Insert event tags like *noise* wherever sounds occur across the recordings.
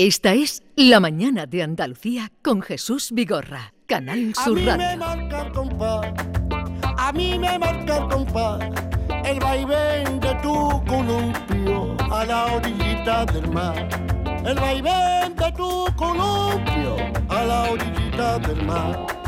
Esta es La Mañana de Andalucía con Jesús Vigorra, Canal A Sur mí me Radio. marca el compás, a mí me marca el compás, el vaivén de tu columpio a la orillita del mar. El vaivén de tu columpio a la orillita del mar.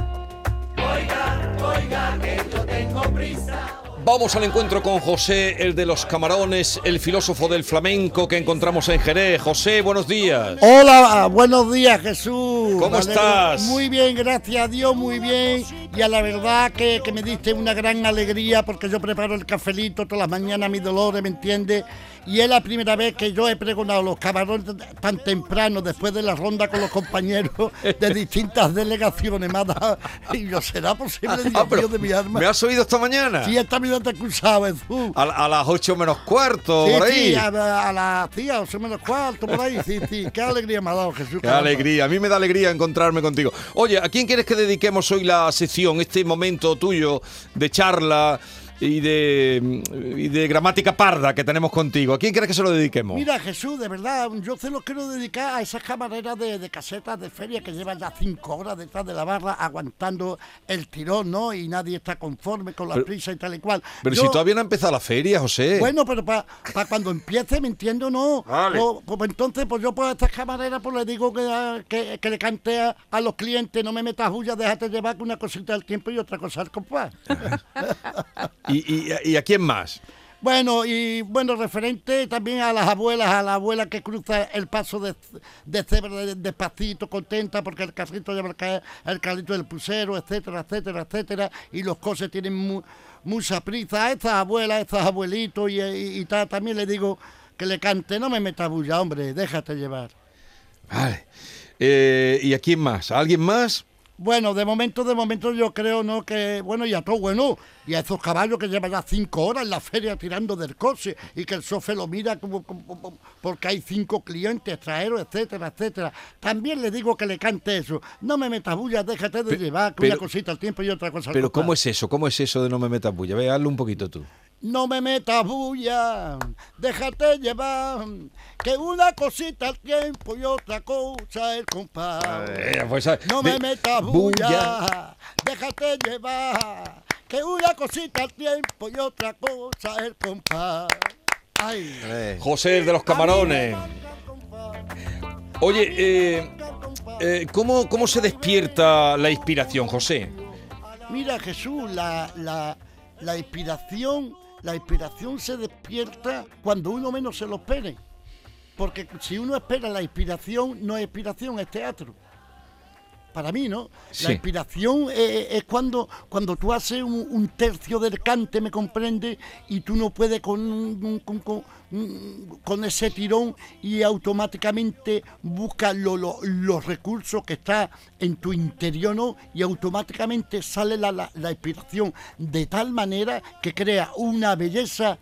Vamos al encuentro con José, el de los camarones, el filósofo del flamenco que encontramos en Jerez. José, buenos días. Hola, buenos días Jesús. ¿Cómo estás? Muy bien, gracias a Dios, muy bien. Y a la verdad que, que me diste una gran alegría porque yo preparo el cafelito todas las mañanas, mi dolores, ¿me entiendes? Y es la primera vez que yo he pregonado los camarones tan temprano, después de la ronda con los compañeros de *laughs* distintas delegaciones. Me ha dado- y yo, ¿será posible, Dios Ah, mío, de mi alma? ¿Me has oído esta mañana? Sí, esta vida te acusaba, Jesús. A, a las ocho menos cuarto, Sí, por ahí. sí, a, a las sí, a ocho menos cuarto, por ahí, sí, sí. Qué alegría me ha dado Jesús. Qué caramba. alegría, a mí me da alegría encontrarme contigo. Oye, ¿a quién quieres que dediquemos hoy la sección, este momento tuyo de charla y de, y de gramática parda que tenemos contigo? ¿A quién quieres que se lo dediquemos? Mira, Jesús, de verdad, yo se lo quiero dedicar a esas camareras de, de casetas de feria que llevan ya cinco horas detrás de la barra aguantando el tirón, ¿no? Y nadie está conforme con la Pero- prisa y tal y cual. Pero Yo- si todavía no ha empezado la feria, José. Bueno, pero para cuando empiece, ¿me entiendo? No. Vale. Pues, pues entonces, pues yo pues a estas camareras pues le digo que, que, que le cante a, a los clientes, no me metas bulla, déjate llevar que una cosita al tiempo y otra cosa al compás. *laughs* ¿Y, y, y a quién más? Bueno, y bueno, referente también a las abuelas, a la abuela que cruza el paso de, de cebra de- despacito, contenta, porque el carrito lleva el, ca- el carrito del pusero, etcétera, etcétera, etcétera, y los coches tienen mu- mucha prisa. A estas abuelas, a estos abuelitos y, y- y tal, también le digo que le cante, no me metas bulla, hombre, déjate llevar. Vale. Eh, ¿Y a quién más? ¿A alguien más? Bueno, de momento, de momento yo creo, ¿no? Que, bueno, y a todo bueno, y a esos caballos que llevan ya cinco horas en la feria tirando del coche y que el sofe lo mira como, como- como- porque hay cinco clientes, extranjeros, etcétera, etcétera. También le digo que le cante eso. No me metas bulla, déjate de Pe- llevar, que pero- una cosita al tiempo y otra cosa al Pero. ¿cómo es eso? ¿Cómo es eso de no me metas bulla? Ve, hazlo un poquito tú. No me metas bulla, déjate llevar, que una cosita al tiempo y otra cosa el compás. Eh, pues, ah, No me metas bulla, déjate llevar, que una cosita al tiempo y otra cosa el compás. Ay. Eh, José, el de los camarones. Oye, eh, eh, ¿cómo, ¿cómo se despierta la inspiración, José? Mira Jesús, la, la, la inspiración, la inspiración se despierta cuando uno menos se lo espere. Porque si uno espera la inspiración, no es inspiración, es teatro. Para mí, ¿no? Sí. La inspiración es cuando, cuando tú haces un, un tercio del cante, ¿me comprende? Y tú no puedes con, con, con- con ese tirón y automáticamente buscas lo- lo- los recursos que está en tu interior, ¿no? Y automáticamente sale la, la- la inspiración de tal manera que crea una belleza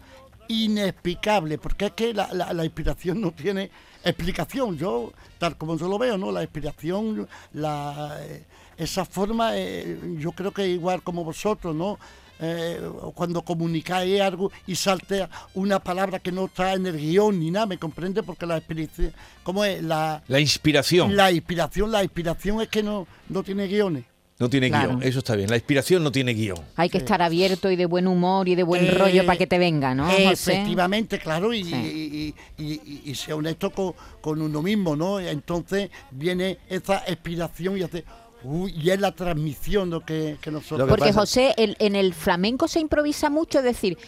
inexplicable, porque es que la, la- la inspiración no tiene explicación. Yo, tal como yo lo veo, ¿no? La inspiración, la, eh, esa forma, eh, yo creo que igual como vosotros, ¿no? Eh, cuando comunicáis algo y saltea una palabra que no está en el guion ni nada, ¿me comprende? Porque la inspiración, ¿cómo es? La, La inspiración. la inspiración, la inspiración es que no, no tiene guiones. No tiene Claro. guion, eso está bien. La inspiración no tiene guion. Hay que estar abierto y de buen humor y de buen Eh, rollo para que te venga, ¿no, José? Efectivamente, claro, y, Sí. y, y- y- y sea honesto con, con uno mismo, ¿no? Entonces viene esa inspiración y hace. uy, y es la transmisión lo que, que nosotros. Lo que Porque pasa- José, el- en el flamenco se improvisa mucho, es decir,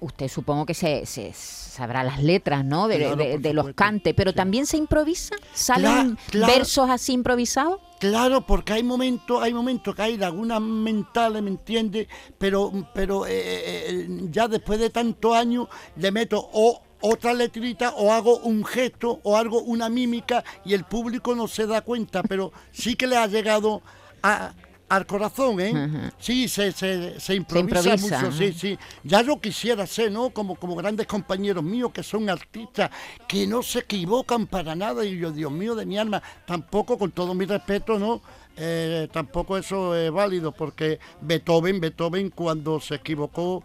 usted supongo que se, se sabrá las letras, ¿no? De, Claro, de- por de los cantes, pero sí. también se improvisa, salen claro. versos así improvisados. Claro, porque hay momentos, hay momentos que hay lagunas mentales, ¿me entiendes? Pero, pero eh, eh, ya después de tantos años le meto o otra letrita o hago un gesto o algo, una mímica y el público no se da cuenta, pero sí que le ha llegado a- al corazón, ¿eh? Sí, se, se, se improvisa, improvisa, mucho, sí, sí. Ya yo quisiera ser, ¿no? Como, como grandes compañeros míos que son artistas, que no se equivocan para nada. Y yo, Dios mío, de mi alma, tampoco, con todo mi respeto, ¿no? Eh, tampoco eso es válido, porque Beethoven, Beethoven cuando se equivocó,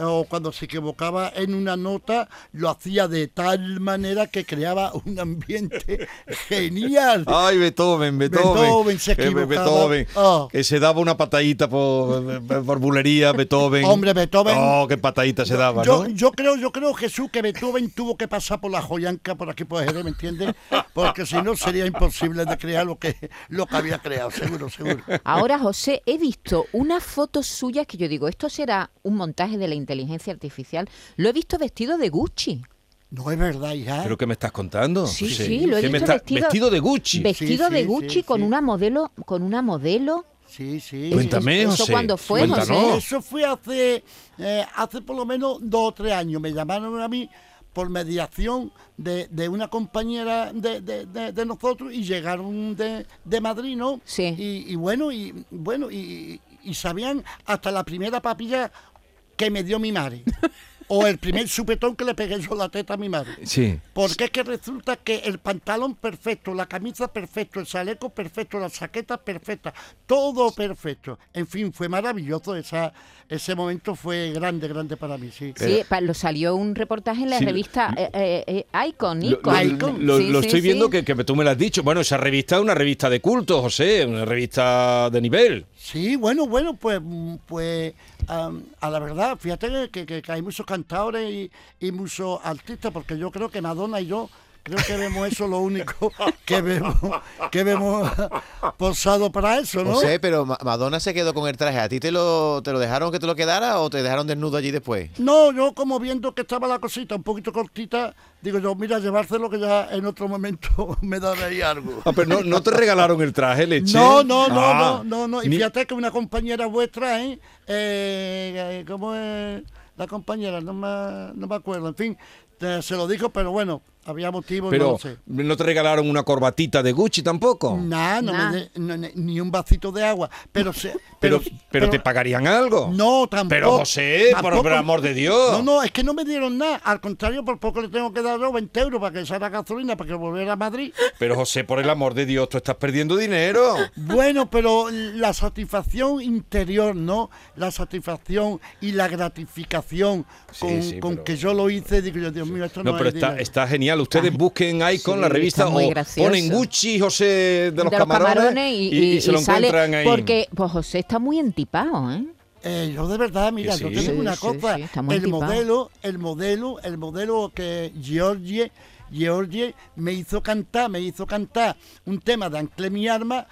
o cuando se equivocaba en una nota, lo hacía de tal manera que creaba un ambiente *laughs* genial. Ay, Beethoven, Beethoven. Beethoven se Que- equivocaba. Beethoven, Oh. que se daba una patadita por, por bulería, Beethoven. Hombre, Beethoven. Oh, qué patadita se daba, yo, ¿no? yo creo, yo creo, Jesús, que Beethoven tuvo que pasar por la joyanca por aquí por Jerez, ¿me entiendes? Porque si no sería imposible de crear lo que, lo que había creado, seguro, seguro. Ahora, José, he visto unas fotos suyas que yo digo, esto será un montaje de la inteligencia artificial. Lo he visto vestido de Gucci. No es verdad, hija. ¿Pero qué me estás contando? Sí, sí, lo he ¿Qué me visto está- vestido, vestido de Gucci. Vestido Sí, de Gucci sí, con sí. una modelo, con una modelo. Sí, sí. Cuéntame, ¿Eso José. cuándo fue, Cuéntanos. José? Eso fue hace, eh, hace por lo menos dos o tres años. Me llamaron a mí por mediación de, de una compañera de, de- de- de nosotros y llegaron de, de Madrid, ¿no? Sí. Y, y bueno, y bueno, y, y sabían hasta la primera papilla que me dio mi madre. o el primer supetón que le pegué yo la teta a mi madre. Sí. Porque es que resulta que el pantalón perfecto, la camisa perfecto, el chaleco perfecto, la chaqueta perfecta, todo perfecto. En fin, fue maravilloso. Esa, ese momento fue grande, grande para mí, sí. Sí, pa- lo salió un reportaje en la Sí, revista eh, eh, eh, Icon. Lo, Icon. lo- Icon. lo- Sí, lo sí, estoy sí. viendo que, que tú me lo has dicho. Bueno, esa revista es una revista de culto, José, una revista de nivel. Sí, bueno, bueno, pues, mm, pues a la verdad, fíjate que, que- que hay muchos cantadores y, y muchos artistas, porque yo creo que Madonna y yo creo que vemos eso lo único que vemos, que vemos posado para eso, ¿no? No sé, pero Ma- Madonna se quedó con el traje. ¿A ti te lo, te lo dejaron que te lo quedara o te dejaron desnudo allí después? No, yo como viendo que estaba la cosita un poquito cortita, digo yo, mira, llevárselo que ya en otro momento *laughs* me ahí algo. Ah, pero no, no te regalaron el traje, leche. No, no, no, Ah, no, no, no. Y ni- fíjate que una compañera vuestra, ¿eh? eh, eh, ¿Cómo es la compañera? No me, no me acuerdo. En fin, te- se lo dijo, pero bueno, había motivos, no Pero lo sé. no te regalaron una corbatita de Gucci tampoco. Nah, no Nah. me de- no, ni- un vasito de agua. Pero, se, *laughs* pero, pero, te pagarían algo. No, tampoco. Pero José, por, tampoco. por amor de Dios. No, no, es que no me dieron nada. Al contrario, por poco le tengo que dar yo 20 euros para que echara gasolina para que volviera a Madrid. Pero José, por el amor de Dios, tú estás perdiendo dinero. *laughs* Bueno, pero la satisfacción interior, ¿no? La satisfacción y la gratificación Sí, con, sí, con pero- que yo lo hice, digo yo, Dios mío, esto no, No, pero es está genial. Ustedes busquen Icon, Sí, la revista, o gracioso. ponen Gucci, José de los, camarones, y, y, y se lo sale- encuentran ahí. Porque pues José está muy entipado, ¿eh? Eh, yo de verdad, mira, Que yo sí. te digo Sí, una sí, cosa, sí, el tipado. modelo, el modelo, el modelo que Georgie, Georgie me hizo cantar, me hizo cantar un tema de Ancle mi arma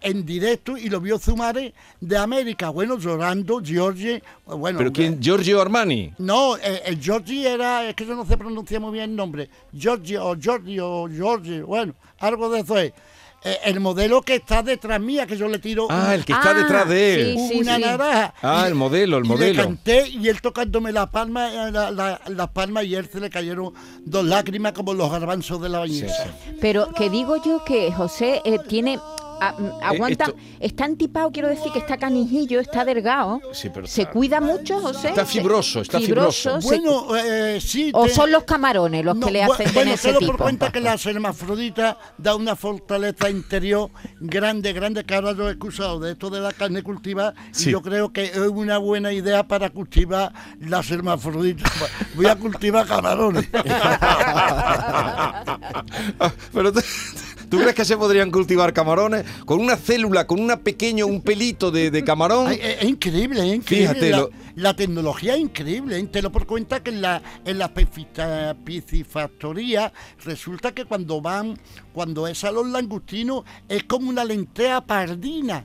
en directo y lo vio Zumare de América, bueno, llorando, Georgie, bueno. ¿Pero quién? Giorgio Armani. No, eh, el Georgie era, es que yo no sé pronunciar muy bien el nombre, Georgie o Georgie o Georgie, bueno, algo de eso es. Eh, el modelo que está detrás mía, que yo le tiro Ah, el que está Ah, detrás de él. sí, sí. una naranja. Ah, Y- el modelo, el y modelo. Le canté y él tocándome la palma, eh, la, la- las palmas y a él se le cayeron dos lágrimas como los garbanzos de la bañera. Pero que digo yo que José eh, tiene... a- mm, aguanta, esto- está antipado, quiero decir que está canijillo, está delgado. Sí, pero ¿Se está- cuida mucho, José? Está fibroso, está fibroso. Bueno, eh, sí. ¿O te- son los camarones los No, que le hacen tener Bueno, ese tengo tipo? por cuenta que la hermafrodita da una fortaleza interior grande, grande, que ahora yo he excusado de esto de la carne cultivada Sí. y yo creo que es una buena idea para cultivar las hermafroditas. *laughs* Voy a cultivar camarones. *laughs* Ah, Pero tú, ¿tú crees que se podrían cultivar camarones con una célula, con una pequeño, un pelito de, de camarón? Ay, es, es increíble, es increíble. Fíjate, la, lo- la tecnología es increíble. ¿eh? Te lo por cuenta que en la, en la piscifactoría resulta que cuando van, cuando es a los langostinos, es como una lentea pardina.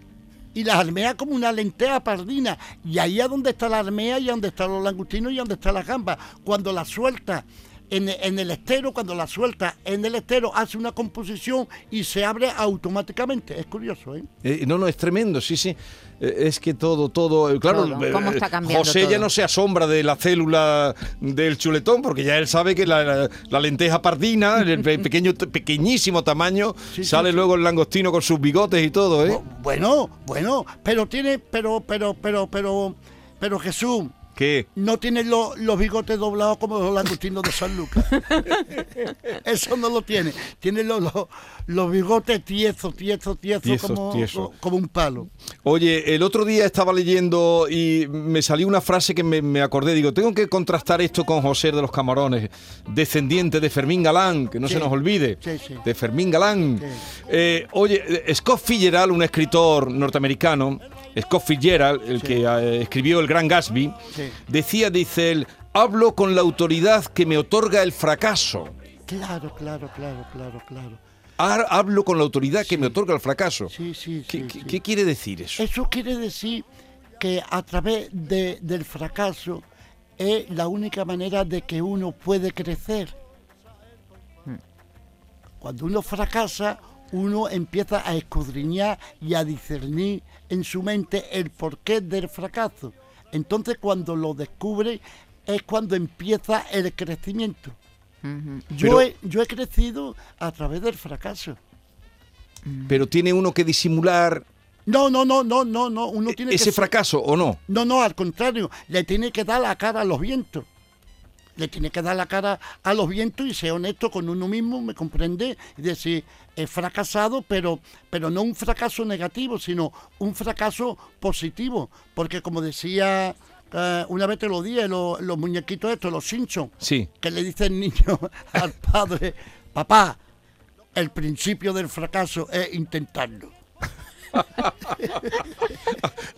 Y las almejas como una lentea pardina. Y ahí es donde está la almea y donde están los langostinos y donde está la gamba. Cuando la suelta en, en el estero, cuando la suelta en el estero, hace una composición y se abre automáticamente. Es curioso, ¿eh? Eh, no, no, es tremendo, sí, sí. Eh, es que todo, todo. eh, Claro, Todo. ¿Cómo está cambiando José ya no se asombra de la célula del chuletón, porque ya él sabe que la, la- la lenteja pardina, el pe- *laughs* pequeño, pequeñísimo tamaño, Sí, sale sí. luego el langostino con sus bigotes y todo, ¿eh? Bu- Bueno, bueno, pero tiene, pero, pero, pero, pero, pero Jesús, ¿Qué? No tiene lo- los bigotes doblados como los langostinos de San Lucas. *laughs* Eso no lo tiene. Tiene los, los, los bigotes tiesos, tiesos, tiesos, Tiesos, como, tiesos. como un palo. Oye, el otro día estaba leyendo y me salió una frase que me, me acordé. Digo, tengo que contrastar esto con José de los Camarones, descendiente de Fermín Galán, que no Sí. se nos olvide. Sí, sí. De Fermín Galán. Eh, oye, eh, Scott Fitzgerald, un escritor norteamericano, Scott Fitzgerald, el Sí. que eh, escribió El Gran Gatsby, Sí. decía, dice él, hablo con la autoridad que me otorga el fracaso. Claro, claro, claro, claro, claro. Hablo con la autoridad que me otorga el fracaso. Sí, sí, ¿Qué, sí, qué- sí. qué quiere decir eso? Eso quiere decir que a través de- del fracaso es la única manera de que uno puede crecer. Cuando uno fracasa, uno empieza a escudriñar y a discernir en su mente el porqué del fracaso. Entonces cuando lo descubre es cuando empieza el crecimiento. Yo, Pero- he, yo he crecido a través del fracaso. Pero tiene uno que disimular No, no, no, no, no, no. Uno tiene que ese fracaso o no. No, no, al contrario, le tiene que dar la cara a los vientos. Le tiene que dar la cara a los vientos y ser honesto con uno mismo, ¿me comprende? Y decir, he fracasado, pero, pero no un fracaso negativo, sino un fracaso positivo. Porque como decía, eh, una vez te lo dije, lo- los muñequitos estos, los Simpsons, Sí. que le dice el niño *laughs* al padre, papá, el principio del fracaso es intentarlo.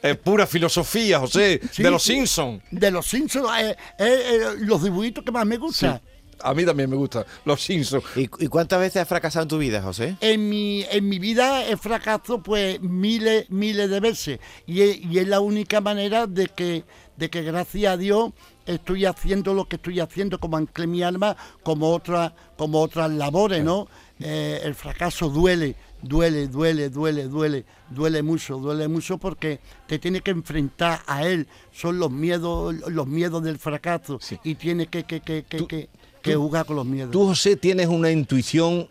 Es pura filosofía, José, Sí, de los sí. Simpsons. De los Simpsons, eh, eh, eh, los dibujitos que más me Sí. gustan. A mí también me gusta los Simpsons. ¿Y, y cuántas veces has fracasado en tu vida, José? En mi, en mi vida he fracasado pues miles, miles de veces. Y es, y es la única manera de que, de que gracias a Dios estoy haciendo lo que estoy haciendo como anclé mi alma, como otras, como otras labores, ¿no? Eh, el fracaso duele, duele, duele, duele, duele, duele mucho, duele mucho porque te tiene que enfrentar a él. Son los miedos, los miedos del fracaso. Sí. Y tiene que, que, que, que, Tú- que- que jugar con los miedos. Tú, José, tienes una intuición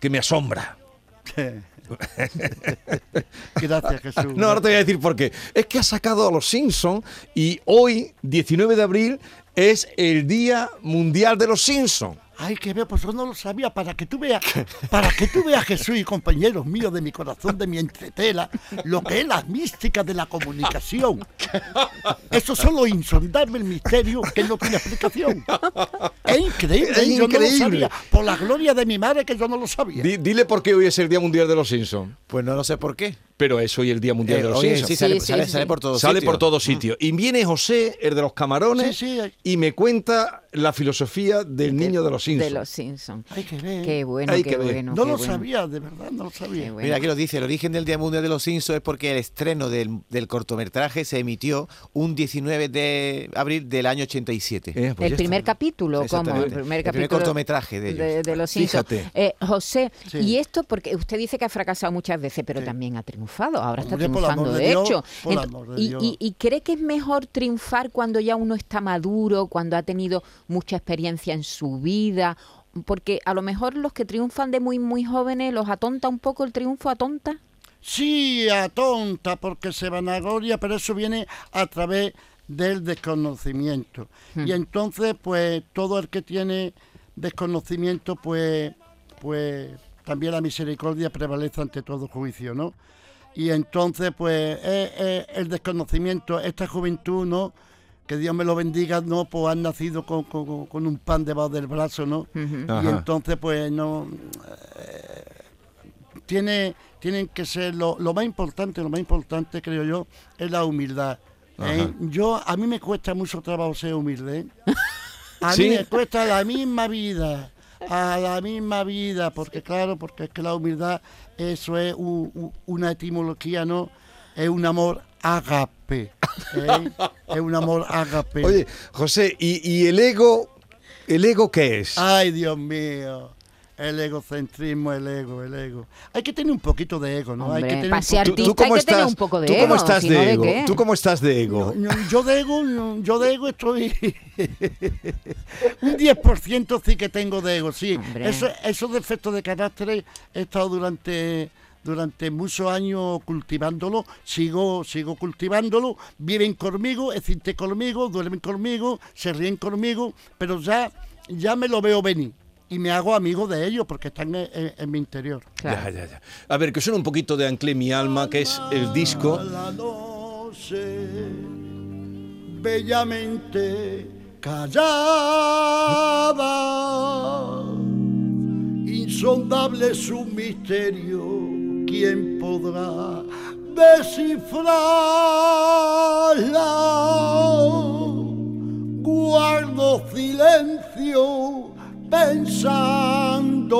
que me asombra. *laughs* Gracias, Jesús. No, ahora te voy a decir por qué. Es que has sacado a los Simpsons y hoy, 19 de abril, es el Día Mundial de los Simpsons. Ay, que veo, pues yo no lo sabía. Para que tú veas, *laughs* para que tú veas, Jesús y compañeros míos de mi corazón, de mi entretela, lo que es la mística de la comunicación. *laughs* Eso son los insondables misterios que no tiene explicación. *laughs* Es increíble, Es yo no increíble. lo sabía. Por la gloria de mi madre que yo no lo sabía. Di- dile por qué hoy es el Día Mundial de los Simpsons. Pues no lo sé por qué. Pero es hoy el Día Mundial Eh, de los oye, Simpsons. sí, sale, Sí, sale- sí, sale por todos Sale sitios. por todos sitios. Y viene José, el de los camarones, Sí, sí. y me cuenta la filosofía del niño de los Simpsons. De los Simpsons. Hay que ver. Qué bueno, Hay qué que ver. bueno. no qué lo bueno. sabía, de verdad, no lo sabía. bueno. Mira, aquí lo dice, el origen del Día Mundial de los Simpsons es porque el estreno del, del cortometraje se emitió un 19 de abril del año 87. Eh, pues el primer está. capítulo, como el primer El primer capítulo cortometraje de ellos. de, de los Simpsons. Fíjate. Eh, José, Sí. y esto porque usted dice que ha fracasado muchas veces, pero Sí. también ha triunfado. Ahora está Hombre, triunfando, de, Dios, hecho. por el Ent- amor de y, Dios. y- y cree que es mejor triunfar cuando ya uno está maduro, cuando ha tenido mucha experiencia en su vida. Porque a lo mejor los que triunfan de muy, muy jóvenes los atonta un poco el triunfo, atonta. Sí, a tonta, porque se vanagloria, pero eso viene a través del desconocimiento. Y entonces, pues, todo el que tiene desconocimiento, pues, pues, también la misericordia prevalece ante todo juicio, ¿no? Y entonces, pues, es- es el desconocimiento, esta juventud, ¿no? Que Dios me lo bendiga, ¿no? Pues han nacido con, con- con un pan debajo del brazo, ¿no? Y entonces, pues, no tiene, tienen que ser lo, lo más importante, lo más importante creo yo, es la humildad. ¿eh? Yo a mí me cuesta mucho trabajo ser humilde. ¿eh? *laughs* A ¿Sí? mí me cuesta la misma vida, a la misma vida, porque claro, porque es que la humildad eso es u- u- una etimología, ¿no? Es un amor agape. ¿Eh? es un amor agape. Oye, José, ¿y, y el ego? ¿El ego qué es? Ay, Dios mío. El egocentrismo, el ego, el ego. Hay que tener un poquito de ego, ¿no? hay que tener un poquito- artista hay que tener un poco de ¿Tú ego, cómo estás si de no, ¿de ego? ¿Tú cómo estás de ego? No, Yo de ego, no, yo de ego estoy. un 10% sí que tengo de ego, sí. Hombre. Eso, esos defectos de carácter he estado durante durante muchos años cultivándolo, sigo, sigo cultivándolo, viven conmigo, existen conmigo, duermen conmigo, se ríen conmigo, pero ya, ya me lo veo venir y me hago amigo de ellos porque están en, en- en mi interior. Ya, ya, ya. A ver, que suena un poquito de Anclé mi alma, que es el disco. La noche, bellamente callada, insondable su misterio, ¿quién podrá descifrarla? Guardo silencio pensando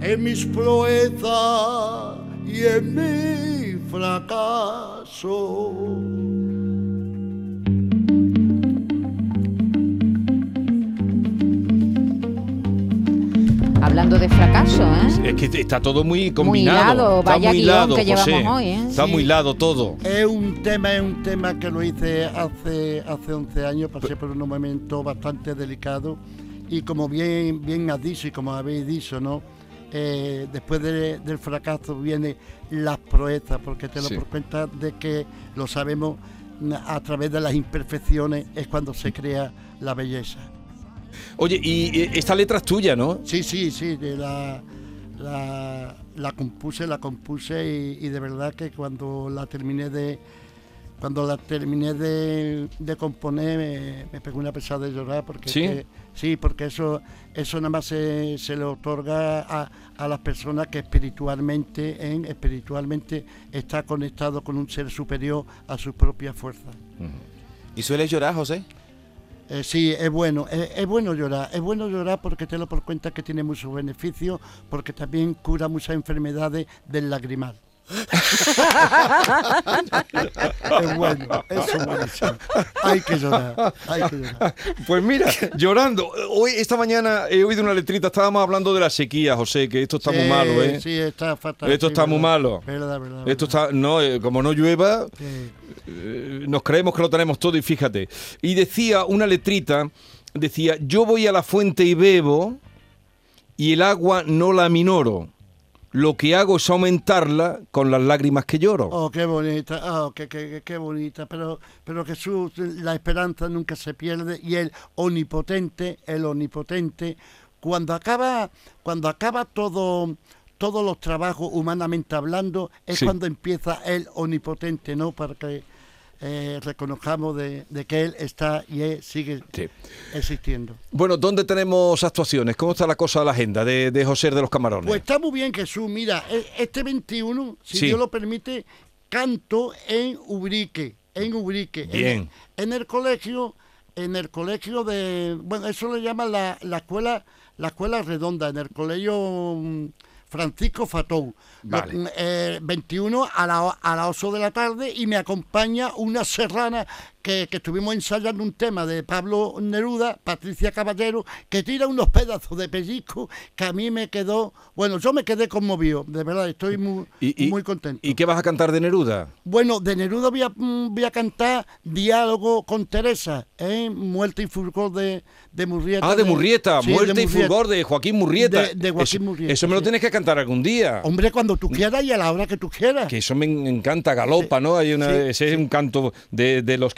en mis proezas y en mi fracaso. Hablando de fracaso, ¿eh? Es que está todo muy combinado. hilado, está vaya muy hilado, que llevamos José. hoy, ¿eh? Está Sí. muy hilado todo. Es un tema, es un tema que lo hice hace, hace 11 años, pasé por un momento bastante delicado y como bien, bien has dicho y como habéis dicho, ¿no? Eh, después de- del fracaso vienen las proezas, porque te lo Sí. por cuenta de que lo sabemos a través de las imperfecciones es cuando se crea la belleza. Oye, y eh, esta letra es tuya, ¿no? Sí, sí, sí, de la, la, la compuse, la compuse y, y de verdad que cuando la terminé de cuando la terminé de, de componer me, me pegó una pesada de llorar porque ¿Sí? que- sí, porque eso eso nada más se, se le otorga a, a las personas que espiritualmente en espiritualmente está conectado con un ser superior a sus propias fuerzas. ¿Y sueles llorar, José? Eh, sí, es bueno, es, es bueno llorar, es bueno llorar porque te por cuenta que tiene muchos beneficios, porque también cura muchas enfermedades del lagrimal. Es bueno, es buenísimo. Hay que llorar, hay que llorar. Pues mira, llorando. Hoy, esta mañana he oído una letrita, estábamos hablando de la sequía, José, que esto está muy malo, ¿eh? Sí, está fatal. Esto sí, está muy malo. Verdad, verdad, Esto está, no, eh, como no llueva, Sí. eh, nos creemos que lo tenemos todo y fíjate. Y decía una letrita, decía, yo voy a la fuente y bebo y el agua no la minoro. Lo que hago es aumentarla con las lágrimas que lloro. Oh, qué bonita, oh, qué, qué, qué- qué bonita, pero, pero Jesús, la esperanza nunca se pierde y el omnipotente, el omnipotente, cuando acaba, cuando acaba todo, todos los trabajos humanamente hablando, es Sí. cuando empieza el omnipotente, ¿no? Para que eh, reconozcamos de, de que Él está y él sigue Sí. existiendo. Bueno, ¿dónde tenemos actuaciones? ¿Cómo está la cosa de la agenda de, de José de los Camarones? Pues está muy bien, Jesús. Mira, e- este 21, si Sí. Dios lo permite, canto en Ubrique. En Ubrique. En- Bien. En, el colegio, en el colegio de. Bueno, eso le llaman la, la escuela, la escuela redonda, en el colegio mm, Francisco Fatou. Lo- Vale. eh, 21 a, la, a las 8 de la tarde y me acompaña una serrana que, que estuvimos ensayando un tema de Pablo Neruda, Patricia Caballero, que tira unos pedazos de pellizco que a mí me quedó, bueno, yo me quedé conmovido, de verdad, estoy muy, ¿Y, y- muy contento. ¿Y qué vas a cantar de Neruda? Bueno, de Neruda voy a, mm, voy a cantar Diálogo con Teresa, ¿eh? Muerte y Fulgor de, de Murrieta. Ah, de Murrieta, sí, de Muerte y. Fulgor de Joaquín Murrieta. De- de Joaquín eso, Murrieta, Eso me lo tienes que cantar algún día. Hombre, cuando tú quieras y a la hora que tú quieras. Que eso me encanta, galopa, ¿no? Hay una, Sí, ese es un canto de, de los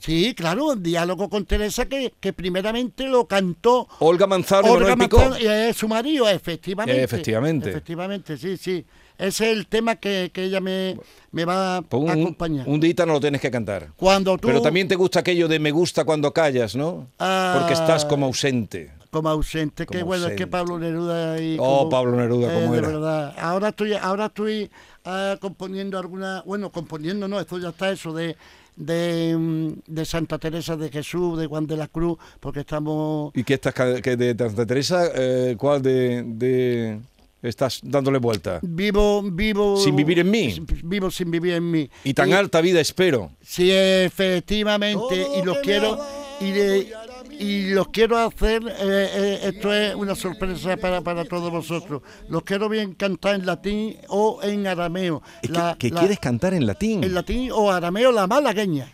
Sí, claro, Diálogo con Teresa que, que primeramente lo cantó Olga Manzano Olga Manuel Picó. Manzano, es su marido, efectivamente. Efectivamente. Efectivamente, sí, sí. Ese es el tema que, que ella me, me va Pues un, a acompañar. un día no lo tienes que cantar. Cuando tú, Pero también te gusta aquello de me gusta cuando callas, ¿no? Ah. Porque estás como ausente. como ausente, Como bueno, es que. Pablo Neruda y Oh, como- Pablo Neruda, eh, cómo de era. verdad. Ahora estoy, ahora estoy ah, componiendo alguna, bueno, componiendo no, esto ya está eso de de, mm, de Santa Teresa de Jesús, de Juan de la Cruz, porque estamos ¿Y qué estás que de Santa Teresa? eh, ¿Cuál de, de estás dándole vuelta? vivo, vivo Sin vivir en mí. Vivo sin vivir en mí. Y tan alta vida espero. Sí, efectivamente, y los quiero y, de- y los quiero hacer. eh, eh, esto es una sorpresa para, para todos vosotros. Los quiero bien cantar en latín o en arameo. Es que- La- que, la- quieres cantar en latín. En latín o arameo la malagueña.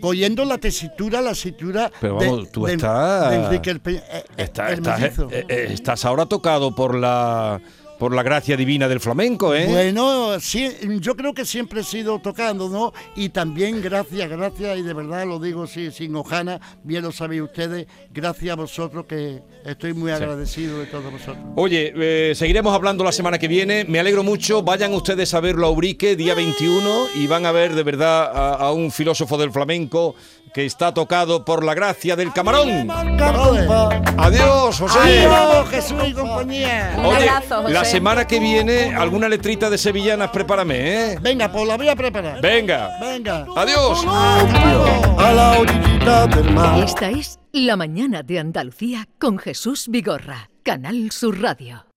Cogiendo la tesitura, la cintura Pero de- vamos, tú de- estás- de Enrique el, Pe- eh, Está- el estás, mellizo. eh, eh, estás ahora tocado por la por la gracia divina del flamenco, ¿eh? Bueno, sí, yo creo que siempre he sido tocando, ¿no? Y también gracias, gracias, y de verdad lo digo sí, sin hojana, bien lo sabéis ustedes, gracias a vosotros que estoy muy agradecido de todos vosotros. Oye, eh, seguiremos hablando la semana que viene. Me alegro mucho. Vayan ustedes a verlo a Urique, día 21, y van a ver de verdad a, a un filósofo del flamenco que está tocado por la gracia del camarón. Adiós, José. Adiós, Jesús y compañía. Un Oye, abrazo, José. la semana que viene, alguna letrita de sevillanas, prepárame, ¿eh? Venga, pues la voy a preparar. Venga. Venga. Adiós. A la orillita del mar. Esta es La mañana de Andalucía con Jesús Vigorra, Canal Sur Radio.